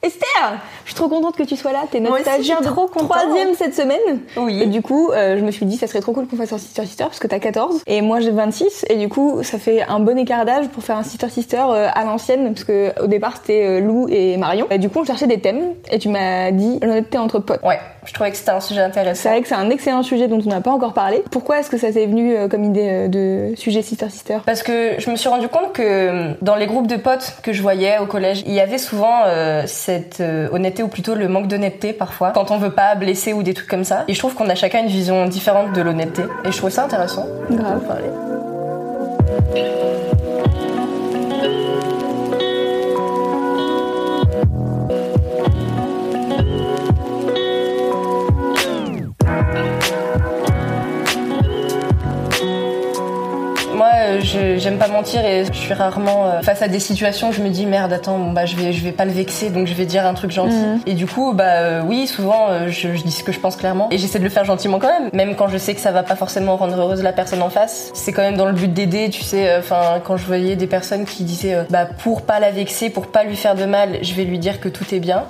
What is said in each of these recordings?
Esther, je suis trop contente que tu sois là. T'es notre stagiaire de troisième cette semaine. Oui. Et du coup, euh, je me suis dit, ça serait trop cool qu'on fasse un Sister Sister parce que t'as 14 et moi j'ai 26 et du coup, ça fait un bon écart d'âge pour faire un Sister Sister euh, à l'ancienne parce que au départ c'était euh, Lou et Marion. Et du coup, on cherchait des thèmes et tu m'as dit l'honnêteté entre potes. Ouais, je trouvais que c'était un sujet C'est intéressant. vrai que c'est un excellent sujet dont on n'a pas encore parlé. Pourquoi est-ce que ça t'est venu euh, comme idée euh, de sujet Sister Sister? Parce que je me suis rendu compte que dans les groupes de potes que je voyais au collège, il y avait souvent euh, cette euh, honnêteté ou plutôt le manque d'honnêteté parfois, quand on veut pas blesser ou des trucs comme ça. Et je trouve qu'on a chacun une vision différente de l'honnêteté. Et je trouvais ça intéressant. Grave. parler. J'aime pas mentir et je suis rarement euh, face à des situations où je me dis merde, attends, bon, bah je vais je vais pas le vexer donc je vais dire un truc gentil. Et du coup, bah euh, oui, souvent euh, je, je dis ce que je pense clairement et j'essaie de le faire gentiment quand même, même quand je sais que ça va pas forcément rendre heureuse la personne en face. C'est quand même dans le but d'aider, tu sais. Enfin, quand je voyais des personnes qui disaient euh, bah pour pas la vexer, pour pas lui faire de mal, je vais lui dire que tout est bien.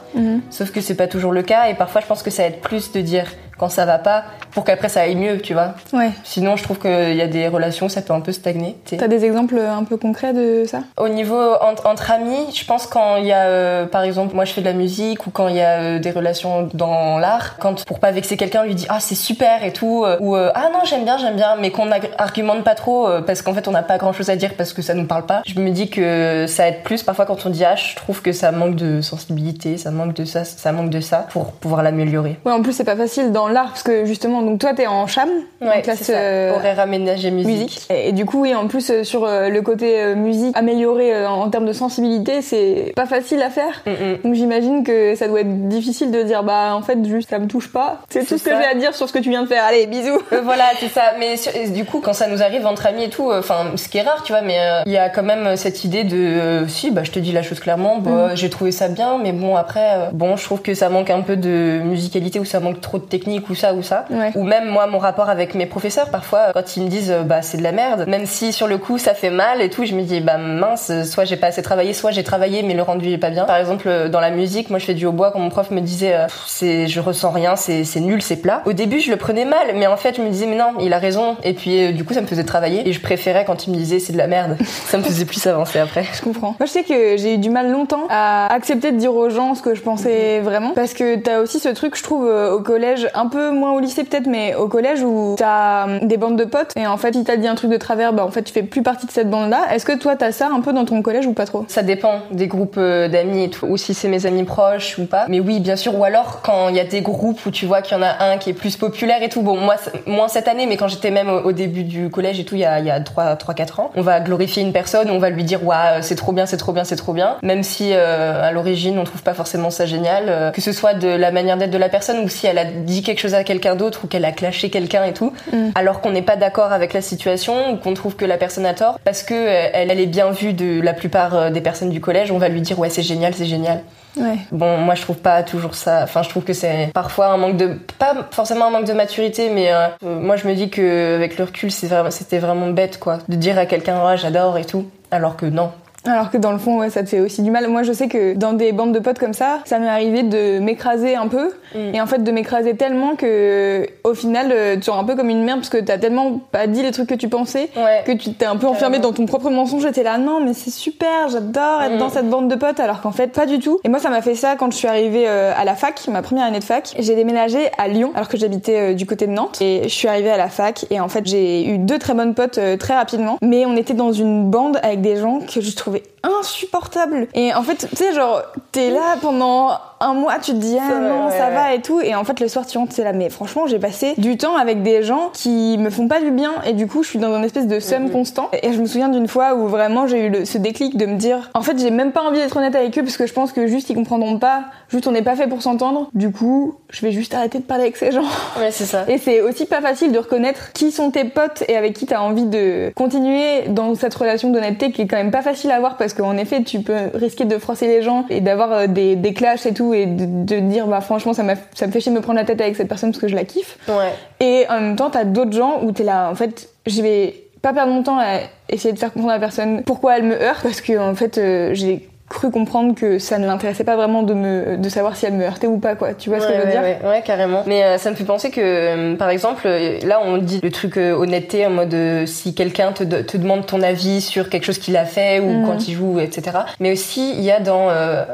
Sauf que c'est pas toujours le cas et parfois je pense que ça aide plus de dire quand ça va pas pour qu'après ça aille mieux, tu vois. Ouais. Sinon, je trouve qu'il y a des relations, ça peut un peu stagner. T'as des exemples un peu concrets de ça? Au niveau entre, entre amis, je pense quand il y a, euh, par exemple, moi je fais de la musique ou quand il y a euh, des relations dans l'art, quand pour pas vexer quelqu'un, on lui dit ah c'est super et tout, euh, ou ah non j'aime bien j'aime bien, mais qu'on argumente pas trop parce qu'en fait on n'a pas grand chose à dire parce que ça nous parle pas. Je me dis que ça aide plus parfois quand on dit ah je trouve que ça manque de sensibilité, ça manque de ça, ça manque de ça pour pouvoir l'améliorer. Ouais, en plus c'est pas facile dans l'art parce que justement, donc toi t'es en cham, en classe euh, horaire aménagé musique. musique. Et, et du coup, oui, en plus euh, sur euh, le côté euh, musique amélioré en, en termes de sensibilité, c'est pas facile à faire. Mm, mm. Donc j'imagine que ça doit être difficile de dire bah en fait juste ça me touche pas. C'est tout ce que j'ai à dire sur ce que tu viens de faire. Allez, bisous. Voilà, c'est ça. Mais sur- du coup, quand ça nous arrive entre amis et tout, enfin, ce qui est rare, tu vois, mais il y a quand même cette idée de, si, bah, je te dis la chose clairement, bah, j'ai trouvé ça bien, mais bon, après, bon, je trouve que ça manque un peu de musicalité ou ça manque trop de technique ou ça ou ça. Ouais. Ou même moi, mon rapport avec mes professeurs, parfois, quand ils me disent, euh, bah, c'est de la merde, même si sur le coup ça fait mal et tout, je me dis, bah, mince, euh, soit j'ai pas assez travaillé, soit j'ai travaillé, mais le rendu est pas bien. Par exemple, euh, dans la musique, moi, je fais du hautbois, quand mon prof me disait, euh, c'est, je ressens rien, c'est, c'est nul, c'est plat. Au début, je le prenais mal, mais en fait, je me disais, mais non, il a raison. Et puis, euh, du coup, ça me faisait travailler. Et je préférais quand il me disait, c'est de la merde. ça me faisait plus avancer après. Je comprends. Moi, je sais que j'ai eu du mal longtemps à accepter de dire aux gens ce que je pensais vraiment. Parce que t'as aussi ce truc, je trouve, euh, au collège, un peu moins au lycée peut-être, mais au collège où t'as euh, des bandes de potes. Et en fait, si t'as dit un truc de travers, bah en fait, tu fais plus partie de cette bande-là. Est-ce que toi, t'as ça un peu dans ton collège ou pas trop? Ça dépend des groupes euh, d'amis et tout, ou si c'est mes amis proches ou pas. Mais oui, bien sûr. Ou alors quand il y a des groupes où tu vois qu'il y en a un qui est plus populaire et tout. Bon, moi, moins cette année, mais quand j'étais même au, début du collège et tout, il y a, il y a 3-4 ans, on va glorifier une personne, on va lui dire, ouais, c'est trop bien, c'est trop bien, c'est trop bien. Même si euh, à l'origine, on trouve pas forcément ça génial. que ce soit de la manière d'être de la personne ou si elle a dit quelque chose à quelqu'un d'autre ou qu'elle a clashé quelqu'un et tout, alors qu'on n'est pas d'accord avec la situation ou qu'on trouve que la personne a tort parce que euh, elle, elle est bien vue de la plupart euh, des personnes du collège, on va lui dire ouais c'est génial, c'est génial. Ouais. Bon, moi je trouve pas toujours ça. Enfin, je trouve que c'est parfois un manque de, pas forcément un manque de maturité, mais euh, moi je me dis que avec le recul, vraiment, c'était vraiment bête quoi, de dire à quelqu'un ouais j'adore et tout, alors que non. Alors que dans le fond, ouais, ça te fait aussi du mal. Moi, je sais que dans des bandes de potes comme ça, ça m'est arrivé de m'écraser un peu. Mm. Et en fait, de m'écraser tellement que, au final, euh, tu es un peu comme une merde parce que t'as tellement pas dit les trucs que tu pensais Ouais. que tu t'es un peu enfermé dans ton propre mensonge. J'étais là, non, mais c'est super, j'adore être Mm. dans cette bande de potes, alors qu'en fait, pas du tout. Et moi, ça m'a fait ça quand je suis arrivée euh, à la fac, ma première année de fac. J'ai déménagé à Lyon, alors que j'habitais euh, du côté de Nantes. Et je suis arrivée à la fac, et en fait, j'ai eu deux très bonnes potes très rapidement. Mais on était dans une bande avec des gens que je trouvais insupportables. Et en fait, tu sais, genre, t'es là pendant un mois, tu te dis ah non, ça va et tout, et en fait le soir tu rentres, c'est là. Mais franchement, j'ai passé du temps avec des gens qui me font pas du bien, et du coup, je suis dans une espèce de somme constant. Et je me souviens d'une fois où vraiment j'ai eu ce déclic de me dire, en fait, j'ai même pas envie d'être honnête avec eux parce que je pense que juste ils comprendront pas, juste on n'est pas fait pour s'entendre. Du coup, je vais juste arrêter de parler avec ces gens. Ouais, c'est ça. Et c'est aussi pas facile de reconnaître qui sont tes potes et avec qui t'as envie de continuer dans cette relation d'honnêteté qui est quand même pas facile à avoir parce qu'en effet, tu peux risquer de froisser les gens et d'avoir euh, des, des clashs et tout et de, dire bah franchement ça, ça me fait chier de me prendre la tête avec cette personne parce que je la kiffe. Ouais. Et en même temps, t'as d'autres gens où t'es là, en fait, je vais pas perdre mon temps à essayer de faire comprendre à la personne pourquoi elle me heurte parce que en fait euh, j'ai cru comprendre que ça ne l'intéressait pas vraiment de me de savoir si elle me heurtait ou pas quoi. Tu vois ce que je veux dire ouais, ouais, carrément. Mais euh, ça me fait penser que euh, par exemple euh, là on dit le truc honnêteté en mode si quelqu'un te, te demande ton avis sur quelque chose qu'il a fait ou mhm. quand il joue etc mais aussi il y a dans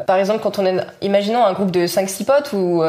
par exemple quand on est imaginons un groupe de 5 6 potes ou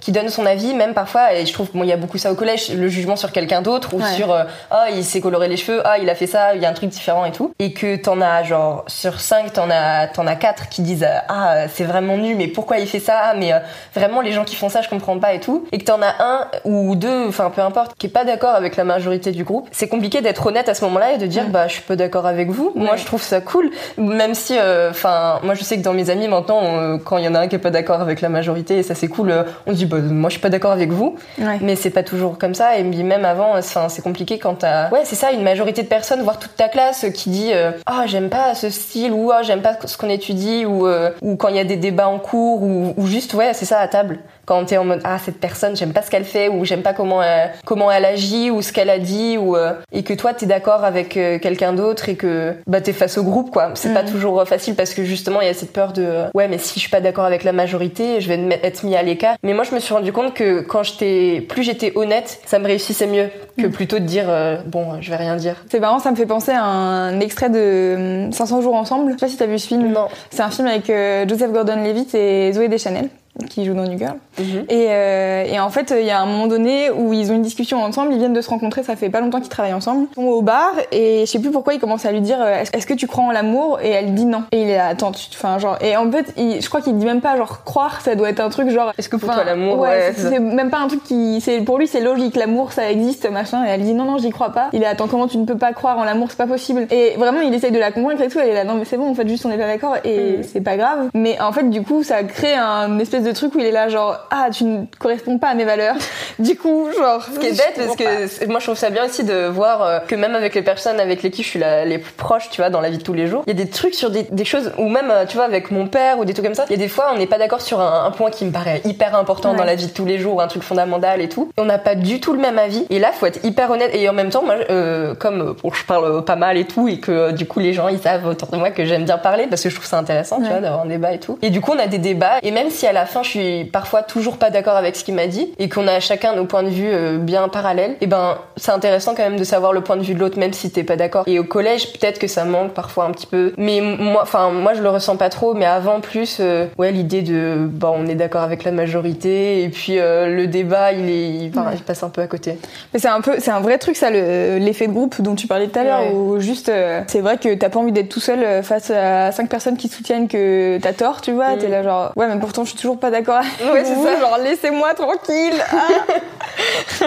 qui donne son avis même parfois et je trouve bon il y a beaucoup ça au collège le jugement sur quelqu'un d'autre ou sur ah il s'est coloré les cheveux ah il a fait ça il y a un truc différent et tout. Et que t'en as genre sur 5 t'en as t'en as 4 qui disent ah c'est vraiment nul mais pourquoi il fait ça? Mais euh, vraiment les gens qui font ça je comprends pas et tout. Et que t'en as un ou deux enfin peu importe qui est pas d'accord avec la majorité du groupe c'est compliqué d'être honnête à ce moment-là et de dire bah je suis pas d'accord avec vous. Moi je trouve ça cool. Même si euh, enfin moi je sais que dans mes amis maintenant euh, quand il y en a un qui est pas d'accord avec la majorité et ça c'est cool on dit bah moi je suis pas d'accord avec vous. Mais c'est pas toujours comme ça. Et même avant enfin c'est compliqué quand t'as ouais c'est ça une majorité de personnes voire toute ta classe qui dit ah j'aime pas ce style ou ah j'aime pas ce qu'on étudie ou, euh, ou quand il y a des débats en cours ou, ou juste ouais c'est ça à table quand t'es en mode ah cette personne j'aime pas ce qu'elle fait ou j'aime pas comment elle, comment elle agit ou ce qu'elle a dit ou euh, et que toi t'es d'accord avec euh, quelqu'un d'autre et que bah t'es face au groupe quoi. C'est pas mm. toujours facile parce que justement il y a cette peur de ouais mais si je suis pas d'accord avec la majorité je vais être mis à l'écart. Mais moi je me suis rendu compte que quand j'étais plus j'étais honnête ça me réussissait mieux que mm. plutôt de dire bon je vais rien dire. C'est marrant ça me fait penser à un extrait de 500 jours ensemble. Je sais pas si t'as vu ce film. Non. C'est un film avec Joseph Gordon-Levitt et Zoé Deschanel qui joue dans New Girl. Mhm. et, euh, et, en fait, il y a un moment donné où ils ont une discussion ensemble, ils viennent de se rencontrer, ça fait pas longtemps qu'ils travaillent ensemble. Ils sont au bar et je sais plus pourquoi il commence à lui dire euh, est-ce que tu crois en l'amour? Et elle dit non. Et il est là, attends, enfin genre et en fait, je crois qu'il dit même pas genre croire, ça doit être un truc genre est-ce que pour toi l'amour ouais, c'est même pas un truc qui pour lui c'est logique, l'amour ça existe machin et elle dit non non, j'y crois pas. Il est attends, comment tu ne peux pas croire en l'amour, c'est pas possible. Et vraiment, il essaye de la convaincre et tout, elle est là non mais c'est bon, en fait juste on est pas d'accord et mm. c'est pas grave. Mais en fait, du coup, ça crée un espèce de truc où il est là genre ah tu ne corresponds pas à mes valeurs. Du coup genre ce qui est bête parce que moi je trouve ça bien aussi de voir euh, que même avec les personnes avec lesquelles je suis la, les plus proches tu vois dans la vie de tous les jours il y a des trucs sur des, des choses ou même euh, tu vois avec mon père ou des trucs comme ça il y a des fois on n'est pas d'accord sur un, point qui me paraît hyper important dans la vie de tous les jours un truc fondamental et tout et on n'a pas du tout le même avis. Et là faut être hyper honnête et en même temps moi euh, comme bon, je parle pas mal et tout et que du coup les gens ils savent autour de moi que j'aime bien parler parce que je trouve ça intéressant tu vois d'avoir un débat et tout. Et du coup on a des débats et même si à la fin je suis parfois toujours pas d'accord avec ce qu'il m'a dit et qu'on a chacun nos points de vue euh, bien parallèles, et eh ben c'est intéressant quand même de savoir le point de vue de l'autre même si t'es pas d'accord. Et au collège peut-être que ça manque parfois un petit peu, mais moi, enfin moi je le ressens pas trop, mais avant plus, euh, ouais l'idée de bon on est d'accord avec la majorité et puis euh, le débat il est, il, passe un peu à côté. Mais c'est un peu, c'est un vrai truc ça l'effet de groupe dont tu parlais tout à l'heure où juste c'est vrai que t'as pas envie d'être tout seul face à cinq personnes qui soutiennent que t'as tort, tu vois, mm. t'es là genre ouais mais pourtant je suis toujours pas d'accord. Ouais c'est ça genre laissez-moi tranquille. Ah.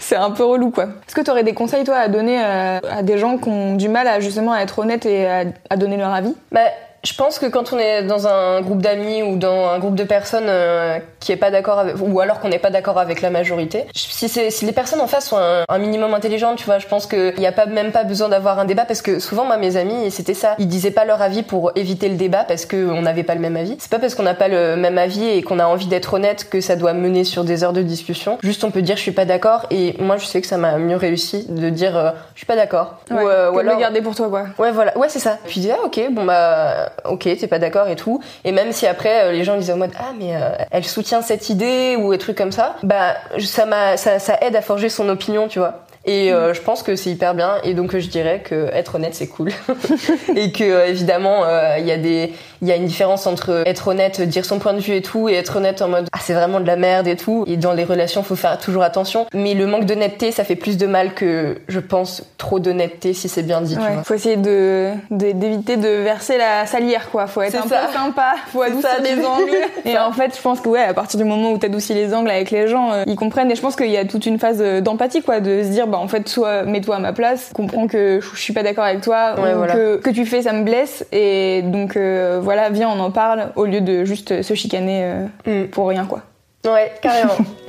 c'est un peu relou quoi. Est-ce que tu aurais des conseils toi à donner euh, à, des gens qui ont du mal à justement à être honnêtes et à, à donner leur avis? Bah, je pense que quand on est dans un groupe d'amis ou dans un groupe de personnes euh, qui est pas d'accord avec, ou alors qu'on n'est pas d'accord avec la majorité, si, si les personnes en face sont un, minimum intelligentes, tu vois, je pense qu'il n'y a pas même pas besoin d'avoir un débat parce que souvent moi mes amis c'était ça, ils disaient pas leur avis pour éviter le débat parce qu'on n'avait pas le même avis. C'est pas parce qu'on n'a pas le même avis et qu'on a envie d'être honnête que ça doit mener sur des heures de discussion. Juste on peut dire je suis pas d'accord et moi je sais que ça m'a mieux réussi de dire euh, je suis pas d'accord. ou, euh, ou alors le garder pour toi quoi. Ouais voilà, ouais c'est ça. Puis ah ok bon bah ok, t'es pas d'accord et tout. Et même si après euh, les gens disaient en mode ah mais euh, elle soutient cette idée ou des trucs comme ça, bah ça m'a ça, ça aide à forger son opinion, tu vois. Et euh, je pense que c'est hyper bien. Et donc je dirais que être honnête c'est cool. et que évidemment il y a des il y a une différence entre être honnête, dire son point de vue et tout, et être honnête en mode ah c'est vraiment de la merde et tout. Et dans les relations faut faire toujours attention. Mais le manque d'honnêteté ça fait plus de mal que je pense trop d'honnêteté si c'est bien dit. Ouais, faut essayer de d'éviter de, verser la salière quoi. Faut être un peu sympa, faut adoucir les angles. et en fait je pense que ouais à partir du moment où t'adoucis les angles avec les gens, ils comprennent. Et je pense qu'il y a toute une phase d'empathie quoi, de se dire bah en fait soit mets-toi à ma place, comprends que je suis pas d'accord avec toi, ou que que tu fais ça me blesse et donc euh, voilà viens on en parle au lieu de juste se chicaner euh, mm. pour rien quoi. Ouais carrément.